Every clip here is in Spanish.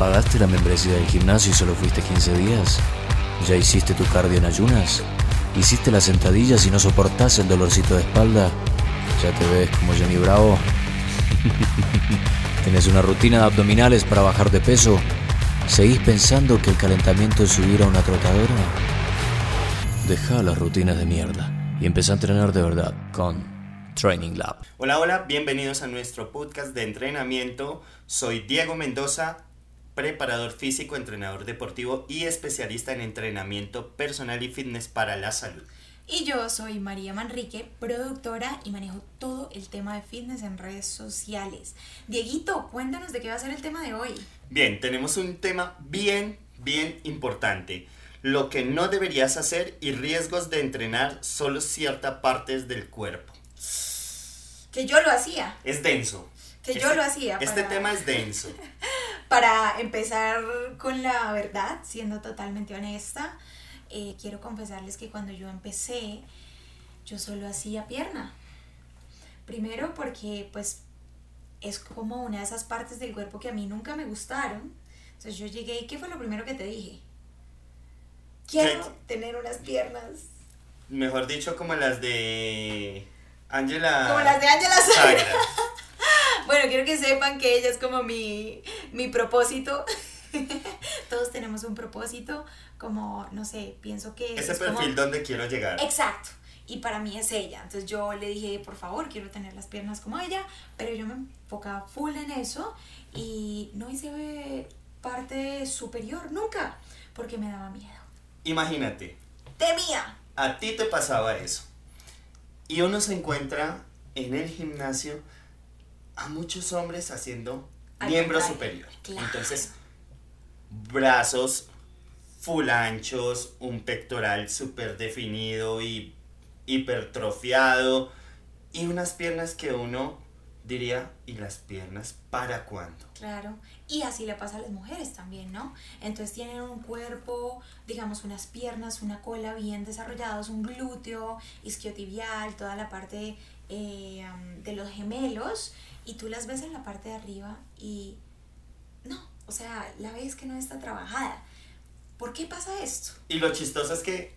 pagaste la membresía del gimnasio y solo fuiste 15 días? ¿Ya hiciste tu cardio en ayunas? ¿Hiciste las sentadillas y no soportás el dolorcito de espalda? ¿Ya te ves como Johnny Bravo? ¿Tenés una rutina de abdominales para bajar de peso? ¿Seguís pensando que el calentamiento es subir a una trotadora? Deja las rutinas de mierda y empezá a entrenar de verdad con Training Lab. Hola, hola, bienvenidos a nuestro podcast de entrenamiento. Soy Diego Mendoza, preparador físico, entrenador deportivo y especialista en entrenamiento personal y fitness para la salud. Y yo soy María Manrique, productora y manejo todo el tema de fitness en redes sociales. Dieguito, cuéntanos de qué va a ser el tema de hoy. Bien, tenemos un tema bien, bien importante. Lo que no deberías hacer y riesgos de entrenar solo ciertas partes del cuerpo. Que yo lo hacía. Es denso. Que yo Este- lo hacía. Este tema es denso. Para empezar con la verdad, siendo totalmente honesta, eh, quiero confesarles que cuando yo empecé, yo solo hacía pierna. Primero porque pues es como una de esas partes del cuerpo que a mí nunca me gustaron. Entonces yo llegué y ¿qué fue lo primero que te dije? Quiero ¿Qué? tener unas piernas Mejor dicho, como las de Angela. como las de. Sagra. Bueno, quiero que sepan que ella es como mi, mi propósito. Todos tenemos un propósito, como, no sé, pienso que... Ese es como- perfil donde quiero llegar. Exacto. Y para mí es ella. Entonces yo le dije, por favor, quiero tener las piernas como ella, pero yo me enfocaba full en eso y no hice parte superior nunca, porque me daba miedo. Imagínate, Temía. a ti te pasaba eso. Y uno se encuentra en el gimnasio a muchos hombres haciendo Al miembro contrario, superior. claro. Entonces, brazos full anchos, un pectoral súper definido y hipertrofiado y unas piernas que uno diría, ¿y las piernas para cuándo? Claro, y así le pasa a las mujeres también, ¿no? Entonces tienen un cuerpo, digamos, unas piernas, una cola bien desarrollados, un glúteo, isquiotibial, toda la parte eh, de los gemelos, y tú las ves en la parte de arriba y no, o sea, la ves que no está trabajada. ¿Por qué pasa esto? Y lo chistoso es que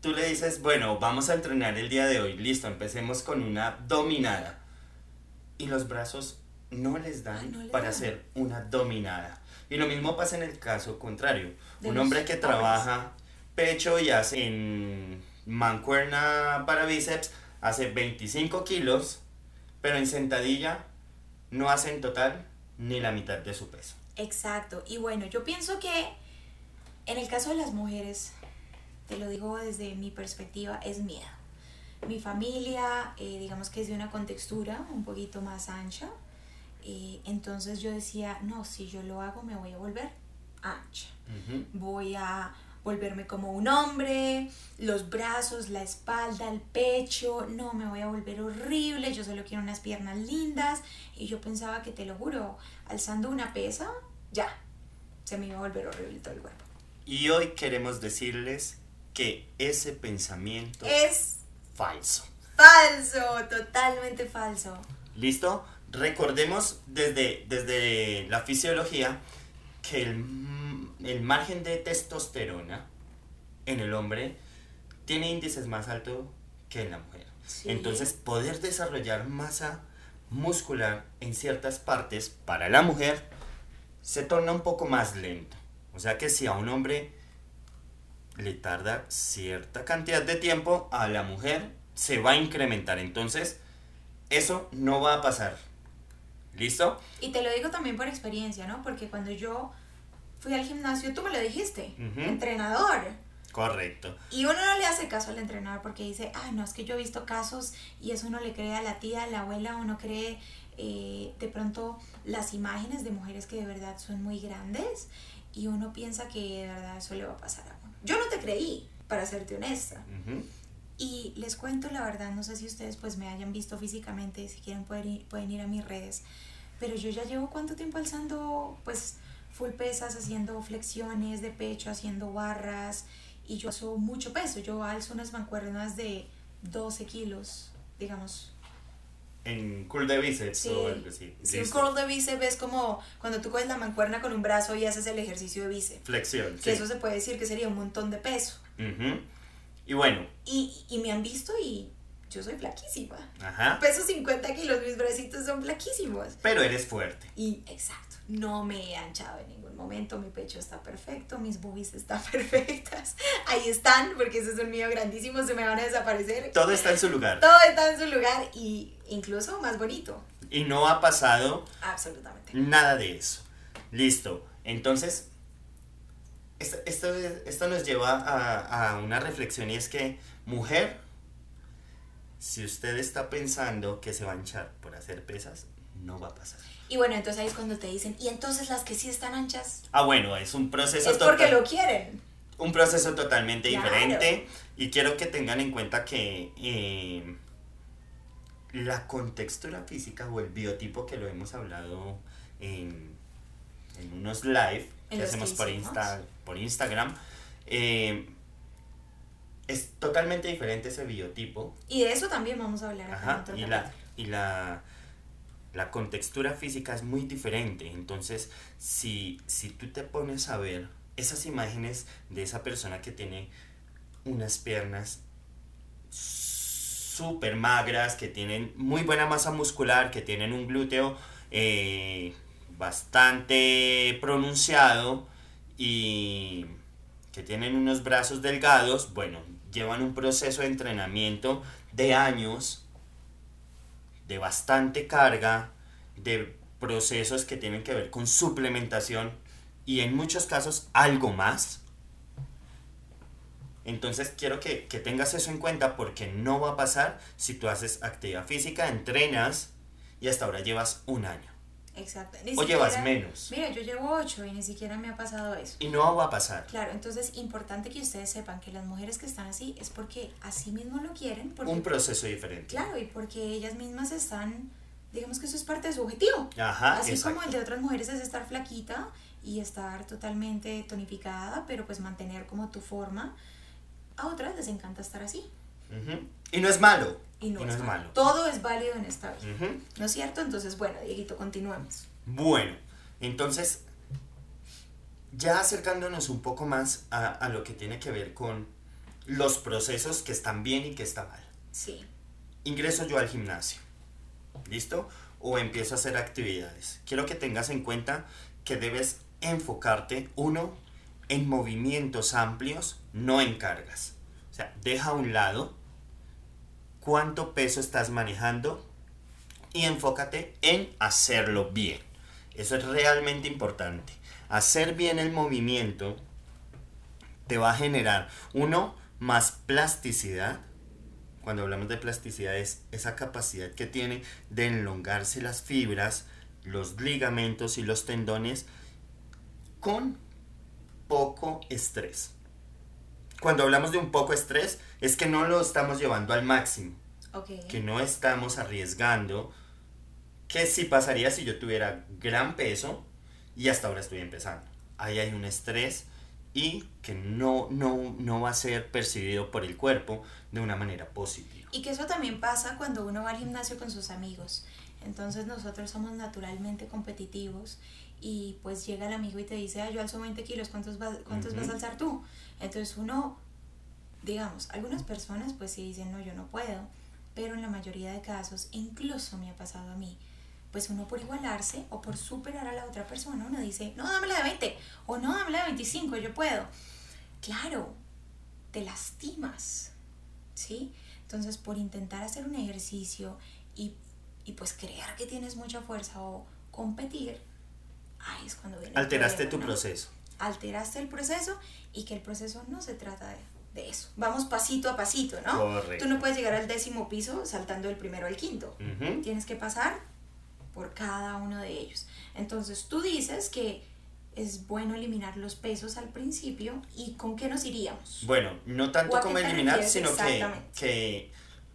tú le dices, bueno, vamos a entrenar el día de hoy, listo, empecemos con una dominada. Y los brazos no les dan no le para dan. hacer una dominada. Y lo mismo pasa en el caso contrario. De Un hombre que hombres. trabaja pecho y hace en mancuerna para bíceps, hace 25 kilos, pero en sentadilla no hace en total ni la mitad de su peso. Exacto. Y bueno, yo pienso que en el caso de las mujeres, te lo digo desde mi perspectiva, es miedo. Mi familia, eh, digamos que es de una contextura un poquito más ancha. eh, entonces yo decía, no, si yo lo hago me voy a volver ancha. Ujú. Voy a volverme como un hombre, los brazos, la espalda, el pecho, no, me voy a volver horrible, yo solo quiero unas piernas lindas. Y yo pensaba que, te lo juro, alzando una pesa, ya, se me iba a volver horrible todo el cuerpo. Y hoy queremos decirles que ese pensamiento Es falso. falso, totalmente falso. ¿Listo? Recordemos desde, desde la fisiología que el, el margen de testosterona en el hombre tiene índices más altos que en la mujer. Sí. Entonces, poder desarrollar masa muscular en ciertas partes para la mujer se torna un poco más lento. O sea que si a un hombre le tarda cierta cantidad de tiempo, a la mujer se va a incrementar. Entonces, eso no va a pasar. ¿Listo? Y te lo digo también por experiencia, ¿no? Porque cuando yo fui al gimnasio, tú me lo dijiste, entrenador. Correcto. Y uno no le hace caso al entrenador porque dice, ah, no, es que yo he visto casos y eso uno le cree a la tía, a la abuela, uno cree eh, de pronto las imágenes de mujeres que de verdad son muy grandes y uno piensa que de verdad eso le va a pasar a uno. Yo no te creí, para serte honesta. Y les cuento la verdad, no sé si ustedes pues me hayan visto físicamente, si quieren pueden ir, pueden ir a mis redes, pero yo ya llevo cuánto tiempo alzando pues full pesas, haciendo flexiones de pecho, haciendo barras y yo alzo mucho peso, yo alzo unas mancuernas de 12 kilos, digamos, en curl de bíceps Sí, o algo así. si un curl de bíceps es como cuando tú coges la mancuerna con un brazo y haces el ejercicio de bíceps. Flexión. Que sí. eso se puede decir que sería un montón de peso. Ujú. Y bueno, Y, y me han visto y yo soy flaquísima. ajá. Peso 50 kilos, mis bracitos son flaquísimos. Pero eres fuerte. Y exacto, no me he anchado en ningún momento, mi pecho está perfecto, mis boobies están perfectas. Ahí están, porque esos son míos grandísimos, se me van a desaparecer. Todo está en su lugar. Todo está en su lugar y incluso más bonito. Y no ha pasado Absolutamente. nada de eso. Listo. Entonces, esto, esto, esto nos lleva a, a una reflexión y es que, mujer, si usted está pensando que se va a hinchar por hacer pesas, no va a pasar. Y bueno, entonces ahí es cuando te dicen, y entonces las que sí están anchas Ah, bueno, es un proceso es porque lo quieren. un proceso totalmente Claro. diferente y quiero que tengan en cuenta que eh, la contextura física o el biotipo que lo hemos hablado en, en unos live En que hacemos que por, hicimos. Insta, por Instagram eh, es totalmente diferente ese biotipo Y de eso también vamos a hablar acá en Ajá, otro y la, capítulo. y la, la contextura física es muy diferente. Entonces, si, si tú te pones a ver esas imágenes de esa persona que tiene unas piernas súper magras, que tienen muy buena masa muscular, que tienen un glúteo eh, bastante pronunciado y que tienen unos brazos delgados, bueno, llevan un proceso de entrenamiento de años, de bastante carga, de procesos que tienen que ver con suplementación y en muchos casos algo más. Entonces quiero que, que tengas eso en cuenta porque no va a pasar si tú haces actividad física, entrenas y hasta ahora llevas un año. Exacto. Ni O llevas siquiera- menos. Mira, yo llevo 8 y ni siquiera me ha pasado eso. Y no va a pasar. Claro, entonces importante que ustedes sepan que las mujeres que están así es porque así mismo lo quieren, porque Un proceso diferente. claro, y porque ellas mismas están, digamos que eso es parte de su objetivo. Ajá, así exacto. como el de otras mujeres es estar flaquita y estar totalmente tonificada, pero pues mantener como tu forma. A otras les encanta estar así. Ujú. Y no es malo. Y no, es, malo. malo. Todo es válido en esta vida. ¿No es cierto? Entonces, bueno, Dieguito, continuemos. Bueno, entonces, ya acercándonos un poco más a, a lo que tiene que ver con los procesos que están bien y que están mal. Sí. Ingreso yo al gimnasio, ¿listo? O empiezo a hacer actividades. Quiero que tengas en cuenta que debes enfocarte, uno, en movimientos amplios, no en cargas. O sea, deja a un lado cuánto peso estás manejando y enfócate en hacerlo bien. Eso es realmente importante. Hacer bien el movimiento te va a generar, uno, más plasticidad. Cuando hablamos de plasticidad es esa capacidad que tiene de enlongarse las fibras, los ligamentos y los tendones con poco estrés. Cuando hablamos de un poco estrés es que no lo estamos llevando al máximo Ok. que no estamos arriesgando que si pasaría si yo tuviera gran peso y hasta ahora estoy empezando. Ahí hay un estrés y que no, no, no va a ser percibido por el cuerpo de una manera positiva. Y que eso también pasa cuando uno va al gimnasio con sus amigos. Entonces nosotros somos naturalmente competitivos y pues llega el amigo y te dice, ah, yo alzo 20 kilos, ¿cuántos, vas, cuántos vas a alzar tú? Entonces uno, digamos, algunas personas pues sí dicen, no, yo no puedo, pero en la mayoría de casos, incluso me ha pasado a mí, pues uno por igualarse o por superar a la otra persona, uno dice, no, dámela de 20 o no, dámela de 25, yo puedo. Claro, te lastimas, ¿sí? Entonces, por intentar hacer un ejercicio y, y pues creer que tienes mucha fuerza o competir, ahí es cuando viene el Alteraste tu proceso. Alteraste el proceso y que el proceso no se trata de, de eso. Vamos pasito a pasito, ¿no? Correcto. Tú no puedes llegar al décimo piso saltando del primero al quinto. Tienes que pasar por cada uno de ellos. Entonces, tú dices que es bueno eliminar los pesos al principio y con qué nos iríamos. Bueno, no ¿O tanto como eliminar, sino que, que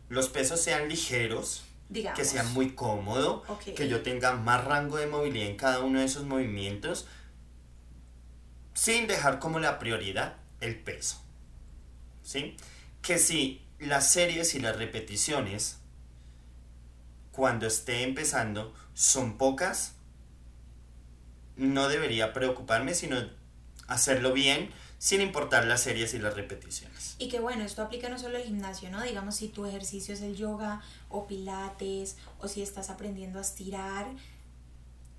los pesos sean ligeros, Digamos. que sea muy cómodo, que yo tenga más rango de movilidad en cada uno de esos movimientos, sin dejar como la prioridad el peso. ¿Sí? Que si las series y las repeticiones, cuando esté empezando son pocas, no debería preocuparme, sino hacerlo bien sin importar las series y las repeticiones. Y que bueno, esto aplica no solo al gimnasio, ¿no? Digamos, si tu ejercicio es el yoga o pilates o si estás aprendiendo a estirar,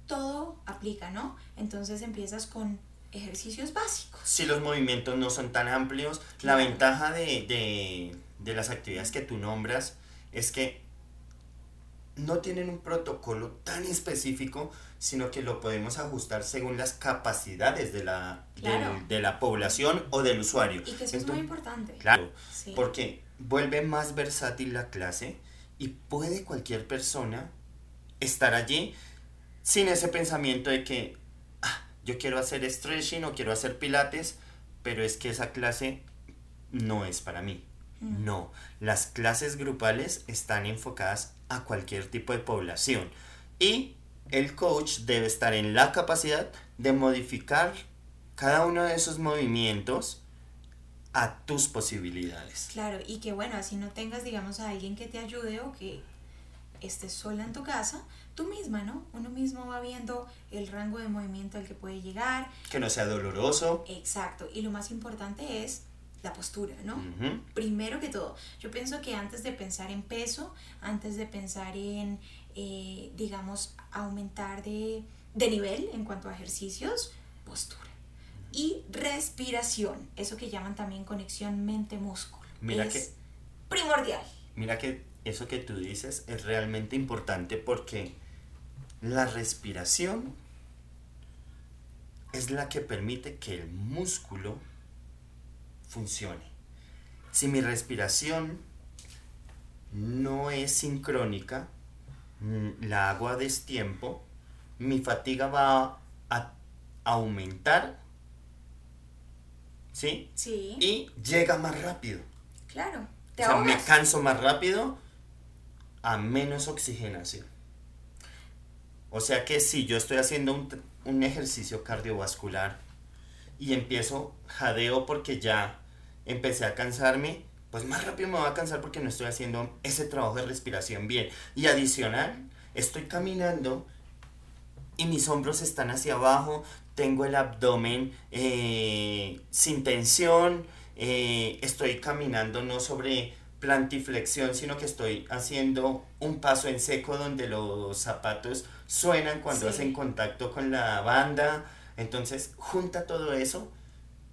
todo aplica, ¿no? Entonces empiezas con ejercicios básicos. Si los movimientos no son tan amplios, la ventaja de, de, de las actividades que tú nombras es que no tienen un protocolo tan específico, sino que lo podemos ajustar según las capacidades de la, de la población o del usuario. Y que eso es muy importante. Claro, porque vuelve más versátil la clase y puede cualquier persona estar allí sin ese pensamiento de que ah, yo quiero hacer stretching o quiero hacer pilates, pero es que esa clase no es para mí. Mm. No, las clases grupales están enfocadas a cualquier tipo de población y el coach debe estar en la capacidad de modificar cada uno de esos movimientos a tus posibilidades. Claro, y que bueno, así no tengas, digamos, a alguien que te ayude o que estés sola en tu casa, tú misma, ¿no? Uno mismo va viendo el rango de movimiento al que puede llegar. Que no sea doloroso. Exacto, y lo más importante es la postura, ¿no? Primero que todo, yo pienso que antes de pensar en peso, antes de pensar en, eh, digamos, aumentar de, de nivel en cuanto a ejercicios, postura. Y respiración, eso que llaman también conexión mente-músculo. Mira es que, primordial. Mira que eso que tú dices es realmente importante porque la respiración es la que permite que el músculo funcione. Si mi respiración no es sincrónica, la hago a destiempo, mi fatiga va a aumentar, ¿sí? Sí. Y llega más rápido. Claro. o sea, me canso más rápido a menos oxigenación. O sea que si yo estoy haciendo un, un ejercicio cardiovascular y empiezo jadeo porque ya empecé a cansarme, pues más rápido me voy a cansar porque no estoy haciendo ese trabajo de respiración bien. Y adicional, estoy caminando y mis hombros están hacia abajo, tengo el abdomen eh, sin tensión, eh, estoy caminando no sobre plantiflexión, sino que estoy haciendo un paso en seco donde los zapatos suenan cuando hacen contacto con la banda. Entonces, junta todo eso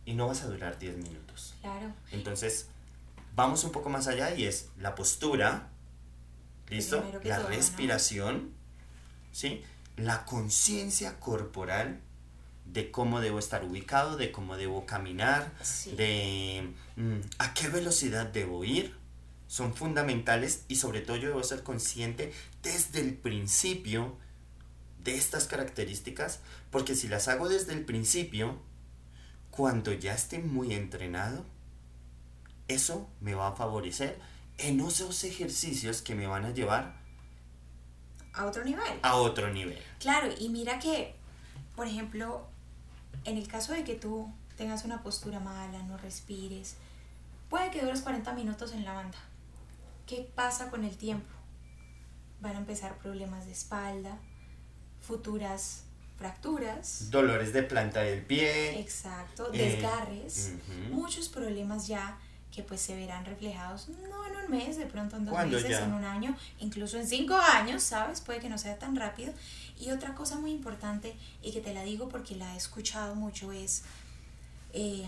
y no vas a durar 10 minutos. Claro. Entonces, vamos un poco más allá y es la postura, ¿listo? La respiración, ¿sí? La conciencia corporal de cómo debo estar ubicado, de cómo debo caminar, de mm, a qué velocidad debo ir, son fundamentales y sobre todo yo debo ser consciente desde el principio de estas características, porque si las hago desde el principio, cuando ya esté muy entrenado, eso me va a favorecer en esos ejercicios que me van a llevar a otro nivel. A otro nivel. Claro, y mira que, por ejemplo, en el caso de que tú tengas una postura mala, no respires, puede que dures 40 minutos en la banda. ¿Qué pasa con el tiempo? Van a empezar problemas de espalda, futuras fracturas. Dolores de planta del pie. Exacto, eh, desgarres, muchos problemas ya que pues se verán reflejados no en un mes, de pronto en dos meses, en un año, incluso en cinco años, ¿sabes? Puede que no sea tan rápido. Y otra cosa muy importante, y que te la digo porque la he escuchado mucho, es, eh,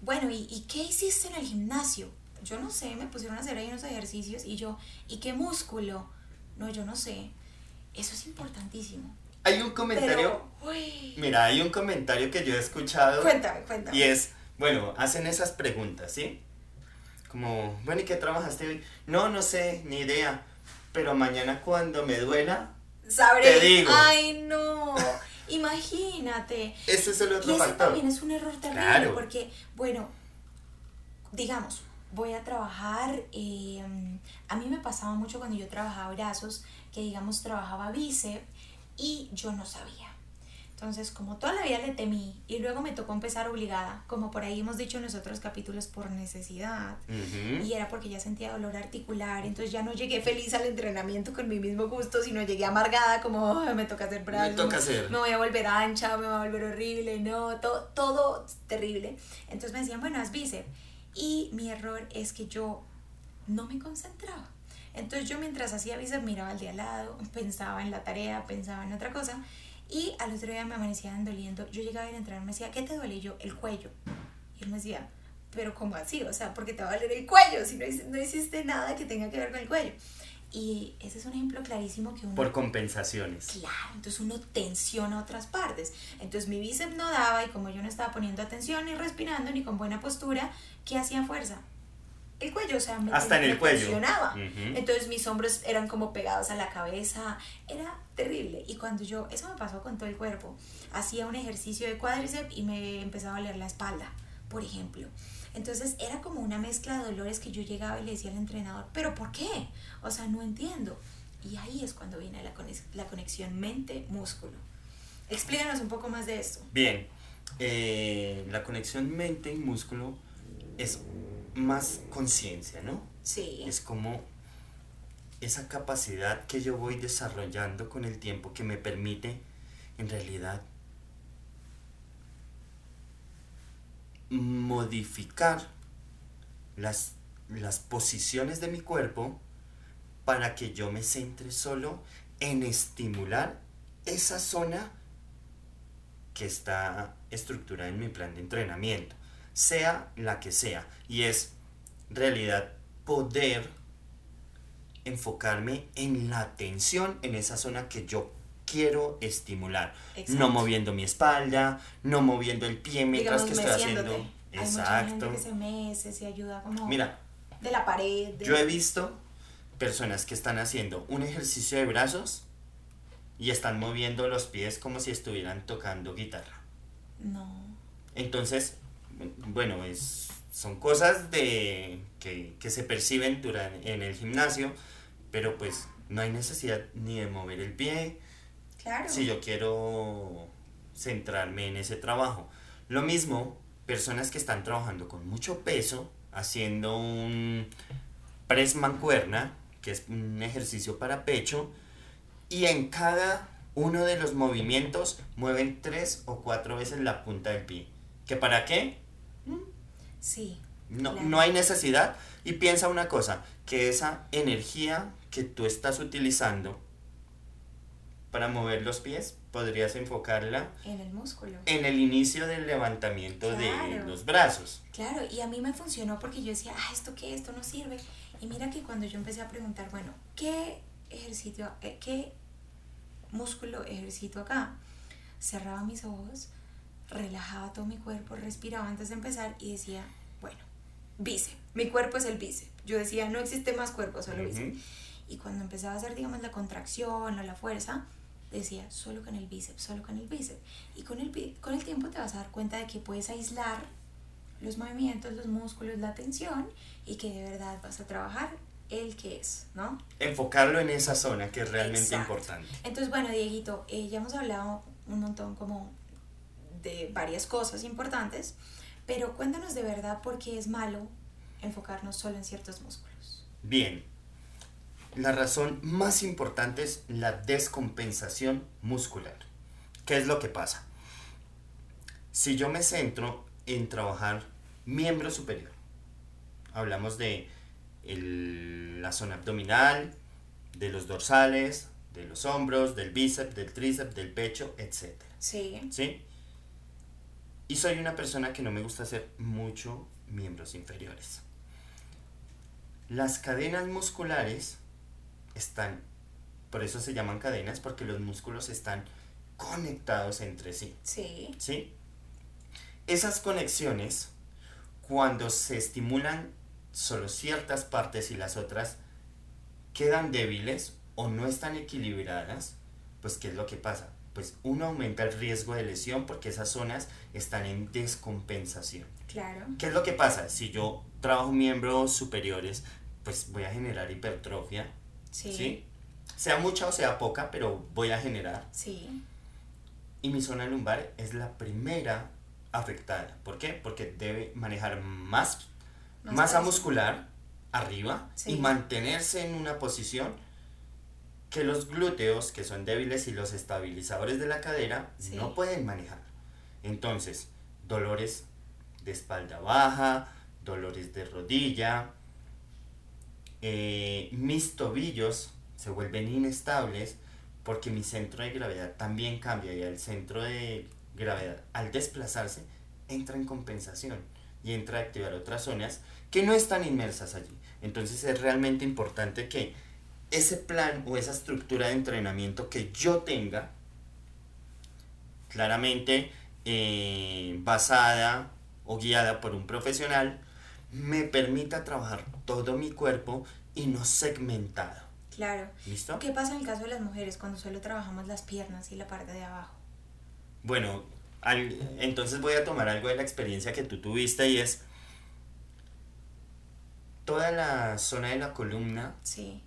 bueno, ¿y, ¿y qué hiciste en el gimnasio? Yo no sé, me pusieron a hacer ahí unos ejercicios y yo, ¿y qué músculo? No, yo no sé. Eso es importantísimo. Hay un comentario. mira, hay un comentario que yo he escuchado. Cuéntame, cuéntame. Y es, bueno, hacen esas preguntas, ¿sí? Como, bueno, ¿y qué trabajaste hoy? No, no sé, ni idea. Pero mañana cuando me duela, Sabré. te digo. Ay, no. Imagínate. Ese es el otro y ese también es un error terrible porque, bueno, digamos, voy a trabajar, eh, a mí me pasaba mucho cuando yo trabajaba brazos, que digamos trabajaba bíceps y yo no sabía. Entonces, como toda la vida le temí y luego me tocó empezar obligada, como por ahí hemos dicho en los otros capítulos, por necesidad. Ujú. Y era porque ya sentía dolor articular, entonces ya no llegué feliz al entrenamiento con mi mismo gusto, sino llegué amargada como "Ay, me toca hacer brazos, toca hacer. me voy a volver ancha, me voy a volver horrible, no, todo, todo terrible. Entonces me decían, bueno, haz bíceps. Y mi error es que yo no me concentraba. Entonces yo mientras hacía bíceps miraba al de al lado, pensaba en la tarea, pensaba en otra cosa y al otro día me amanecían doliendo. Yo llegaba a ir a entrenar, me decía, ¿qué te duele? Y yo, el cuello. Y él me decía, pero ¿cómo así? O sea, porque te va a doler el cuello si no, no hiciste nada que tenga que ver con el cuello. Y ese es un ejemplo clarísimo que uno... Por compensaciones. Claro, entonces uno tensiona otras partes. Entonces mi bíceps no daba y como yo no estaba poniendo atención ni respirando ni con buena postura, ¿qué hacía fuerza? El cuello, o sea, me, Hasta en me el cuello. Entonces mis hombros eran como pegados a la cabeza, era terrible. Y cuando yo, eso me pasó con todo el cuerpo, hacía un ejercicio de cuádriceps y me empezaba a doler la espalda, por ejemplo. Entonces era como una mezcla de dolores que yo llegaba y le decía al entrenador, pero ¿por qué? O sea, no entiendo. Y ahí es cuando viene la, conex- la conexión mente-músculo. Explícanos un poco más de esto. Bien, eh, la conexión mente y músculo es más conciencia, ¿no? Sí. Es como esa capacidad que yo voy desarrollando con el tiempo que me permite en realidad modificar las, las posiciones de mi cuerpo para que yo me centre solo en estimular esa zona que está estructurada en mi plan de entrenamiento, sea la que sea, y es en realidad poder enfocarme en la atención en esa zona que yo quiero estimular, Exacto. no moviendo mi espalda, no moviendo el pie mientras Digamos, que estoy haciendo. Hay mucha gente Exacto. que se mece, se ayuda como Mira, de la pared. de- yo he visto personas que están haciendo un ejercicio de brazos y están moviendo los pies como si estuvieran tocando guitarra. No. Entonces, bueno, es, son cosas de, que, que se perciben durante, en el gimnasio, pero pues no hay necesidad ni de mover el pie Claro. si yo quiero centrarme en ese trabajo. Lo mismo, personas que están trabajando con mucho peso, haciendo un press mancuerna, que es un ejercicio para pecho, y en cada uno de los movimientos mueven tres o cuatro veces la punta del pie. ¿Que para qué? Sí. No, Claro. no hay necesidad. Y piensa una cosa, que esa energía que tú estás utilizando para mover los pies, podrías enfocarla En el músculo. en el inicio del levantamiento de los brazos. Claro, y a mí me funcionó porque yo decía, ah, ¿esto qué? Esto no sirve. Y mira que cuando yo empecé a preguntar, bueno, ¿qué ejercicio, eh, qué músculo ejercito acá? Cerraba mis ojos, relajaba todo mi cuerpo, respiraba antes de empezar y decía, bueno, bíceps. Mi cuerpo es el bíceps. Yo decía, no existe más cuerpo, solo bíceps. Ujú. Y cuando empezaba a hacer, digamos, la contracción o la fuerza, decía, solo con el bíceps, solo con el bíceps. Y con el, con el tiempo te vas a dar cuenta de que puedes aislar los movimientos, los músculos, la tensión y que de verdad vas a trabajar el que es, ¿no? Enfocarlo en esa zona que es realmente Exacto. importante. Entonces, bueno, Dieguito, eh, ya hemos hablado un montón como de varias cosas importantes, pero cuéntanos de verdad por qué es malo enfocarnos solo en ciertos músculos. Bien, la razón más importante es la descompensación muscular. ¿Qué es lo que pasa? Si yo me centro en trabajar miembro superior, hablamos de el- la zona abdominal, de los dorsales, de los hombros, del bíceps, del tríceps, del pecho, etc. Sí. ¿Sí? Y soy una persona que no me gusta hacer mucho miembros inferiores. Las cadenas musculares están, por eso se llaman cadenas, porque los músculos están conectados entre sí. Sí. ¿Sí? Esas conexiones, cuando se estimulan solo ciertas partes y las otras quedan débiles o no están equilibradas, pues ¿qué es lo que pasa? Pues uno aumenta el riesgo de lesión porque esas zonas están en descompensación. Claro. ¿Qué es lo que pasa? Si yo trabajo miembros superiores, pues voy a generar hipertrofia, Sí. ¿sí? Sea mucha o sea poca, pero voy a generar. Sí. y mi zona lumbar es la primera afectada. ¿Por qué? Porque debe manejar más, masa muscular arriba Sí. y mantenerse en una posición que los glúteos, que son débiles y los estabilizadores de la cadera, Sí. no pueden manejar. Entonces, dolores de espalda baja, dolores de rodilla, eh, mis tobillos se vuelven inestables porque mi centro de gravedad también cambia y el centro de gravedad al desplazarse entra en compensación y entra a activar otras zonas que no están inmersas allí. Entonces es realmente importante que ese plan o esa estructura de entrenamiento que yo tenga, claramente eh, basada o guiada por un profesional, me permita trabajar todo mi cuerpo y no segmentado. Claro. ¿Listo? ¿Qué pasa en el caso de las mujeres cuando solo trabajamos las piernas y la parte de abajo? Bueno, al- entonces voy a tomar algo de la experiencia que tú tuviste y es toda la zona de la columna Sí,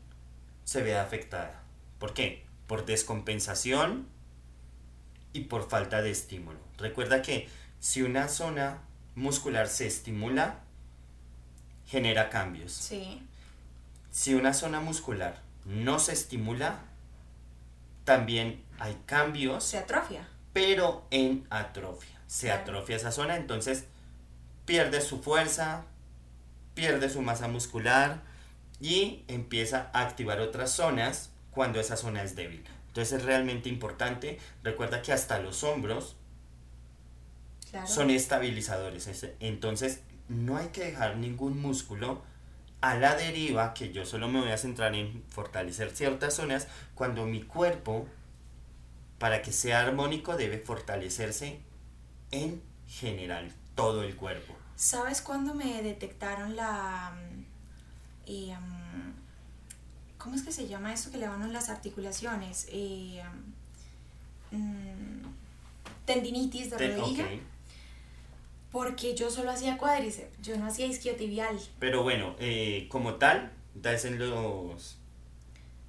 se ve afectada. ¿Por qué? Por descompensación y por falta de estímulo. Recuerda que si una zona muscular se estimula, genera cambios. sí, Si una zona muscular no se estimula, también hay cambios se atrofia. pero en atrofia. Se Claro. atrofia esa zona, entonces pierde su fuerza, pierde su masa muscular y empieza a activar otras zonas cuando esa zona es débil. Entonces es realmente importante. Recuerda que hasta los hombros Claro. son estabilizadores. es- Entonces no hay que dejar ningún músculo a la deriva, que yo solo me voy a centrar en fortalecer ciertas zonas, cuando mi cuerpo, para que sea armónico, debe fortalecerse en general, todo el cuerpo. ¿Sabes cuándo me detectaron la... eh, ¿Cómo es que se llama eso que le van a las articulaciones? Eh, mm, tendinitis de rodilla. Porque yo solo hacía cuádriceps, yo no hacía isquiotibial. Pero bueno, eh, como tal, das en los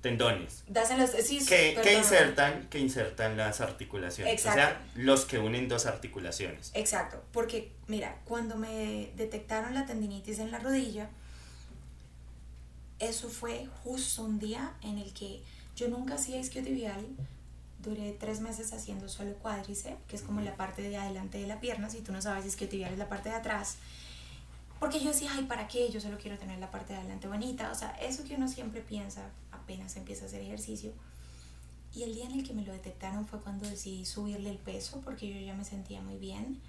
tendones. Das en los... Sí, Que, que insertan, que insertan las articulaciones. Exacto. O sea, los que unen dos articulaciones. Exacto, porque mira, cuando me detectaron la tendinitis en la rodilla, eso fue justo un día en el que yo nunca hacía isquiotibial, duré tres meses haciendo solo cuádriceps, que es como la parte de adelante de la pierna, si tú no sabes isquiotibial es la parte de atrás, porque yo decía, ay, ¿para qué? Yo solo quiero tener la parte de adelante bonita, o sea, eso que uno siempre piensa apenas empieza a hacer ejercicio. Y el día en el que me lo detectaron fue cuando decidí subirle el peso, porque yo ya me sentía muy bien.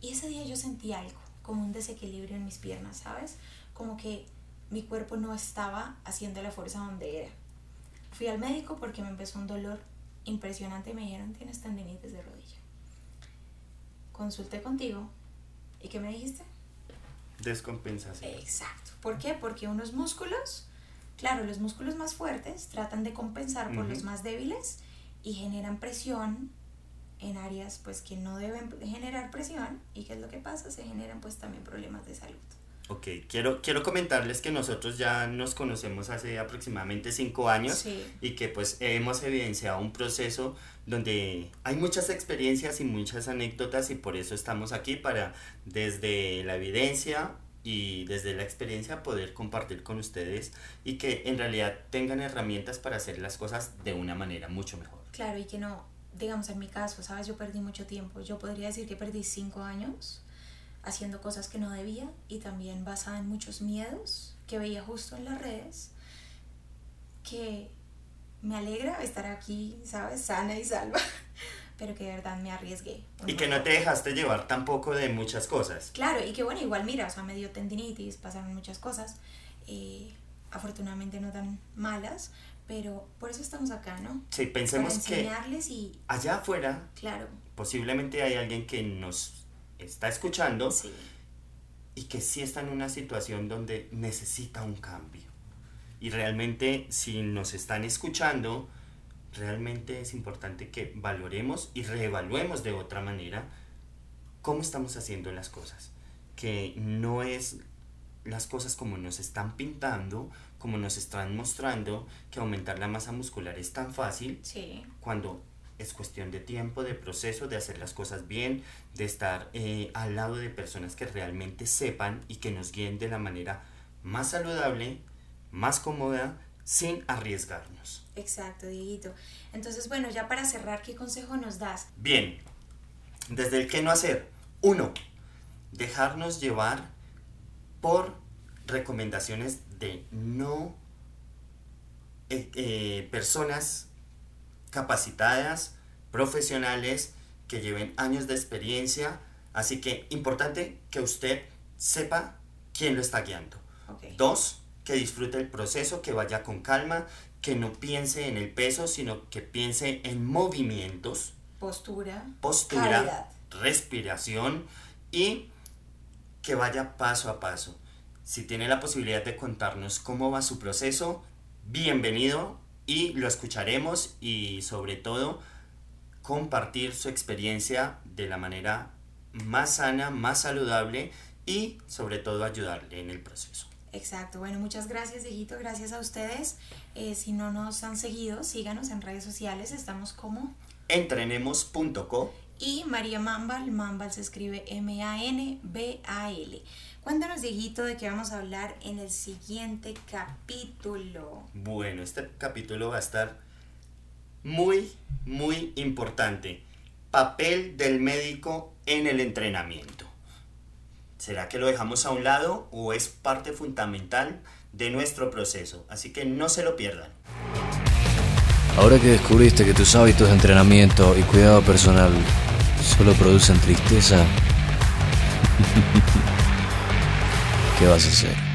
Y ese día yo sentí algo, como un desequilibrio en mis piernas, ¿sabes? Como que mi cuerpo no estaba haciendo la fuerza donde era. Fui al médico porque me empezó un dolor impresionante y me dijeron, tienes tendinitis de rodilla. Consulté contigo. ¿Y qué me dijiste? Descompensación. Exacto. ¿Por qué? Porque unos músculos, claro, los músculos más fuertes tratan de compensar por Ujú. los más débiles y generan presión en áreas pues que no deben generar presión y qué es lo que pasa, se generan pues también problemas de salud. Ok, quiero, quiero comentarles que nosotros ya nos conocemos hace aproximadamente cinco años Sí. y que pues hemos evidenciado un proceso donde hay muchas experiencias y muchas anécdotas y por eso estamos aquí para desde la evidencia y desde la experiencia poder compartir con ustedes y que en realidad tengan herramientas para hacer las cosas de una manera mucho mejor. Claro, y que no, digamos en mi caso, ¿sabes? Yo perdí mucho tiempo. Yo podría decir que perdí cinco años haciendo cosas que no debía y también basada en muchos miedos que veía justo en las redes, que me alegra estar aquí, ¿sabes? Sana y salva, pero que de verdad me arriesgué. Y que no te dejaste llevar tampoco de muchas cosas. Claro, y que bueno, igual mira, o sea, me dio tendinitis, pasaron muchas cosas, eh, afortunadamente no tan malas, pero por eso estamos acá, ¿no? Sí, Para pensemos que enseñarles y, allá afuera claro, posiblemente hay alguien que nos está escuchando sí, y que sí está en una situación donde necesita un cambio. Y realmente si nos están escuchando, realmente es importante que valoremos y reevaluemos de otra manera cómo estamos haciendo las cosas. Que no es las cosas como nos están pintando, como nos están mostrando, que aumentar la masa muscular es tan fácil sí, cuando es cuestión de tiempo, de proceso, de hacer las cosas bien, de estar eh, al lado de personas que realmente sepan y que nos guíen de la manera más saludable, más cómoda, sin arriesgarnos. Exacto, Dieguito. Entonces, bueno, ya para cerrar, ¿qué consejo nos das? Bien, desde el qué no hacer. Uno, dejarnos llevar por recomendaciones de no eh, eh, personas capacitadas, profesionales, que lleven años de experiencia. Así que importante que usted sepa quién lo está guiando. Dos, que disfrute el proceso, que vaya con calma, que no piense en el peso, sino que piense en movimientos. Postura. Postura. Respiración y que vaya paso a paso. Si tiene la posibilidad de contarnos cómo va su proceso, bienvenido y lo escucharemos y sobre todo compartir su experiencia de la manera más sana, más saludable y sobre todo ayudarle en el proceso. Exacto, bueno, muchas gracias, Dieguito, gracias a ustedes. Eh, si no nos han seguido, síganos en redes sociales, estamos como entrenemos.co y María Mambal, Mambal se escribe M-A-N-B-A-L. Cuéntanos, Dieguito, de qué vamos a hablar en el siguiente capítulo. Bueno, este capítulo va a estar muy, muy importante. Papel del médico en el entrenamiento. ¿Será que lo dejamos a un lado o es parte fundamental de nuestro proceso? Así que no se lo pierdan. Ahora que descubriste que tus hábitos de entrenamiento y cuidado personal solo producen tristeza, ¿qué vas a hacer?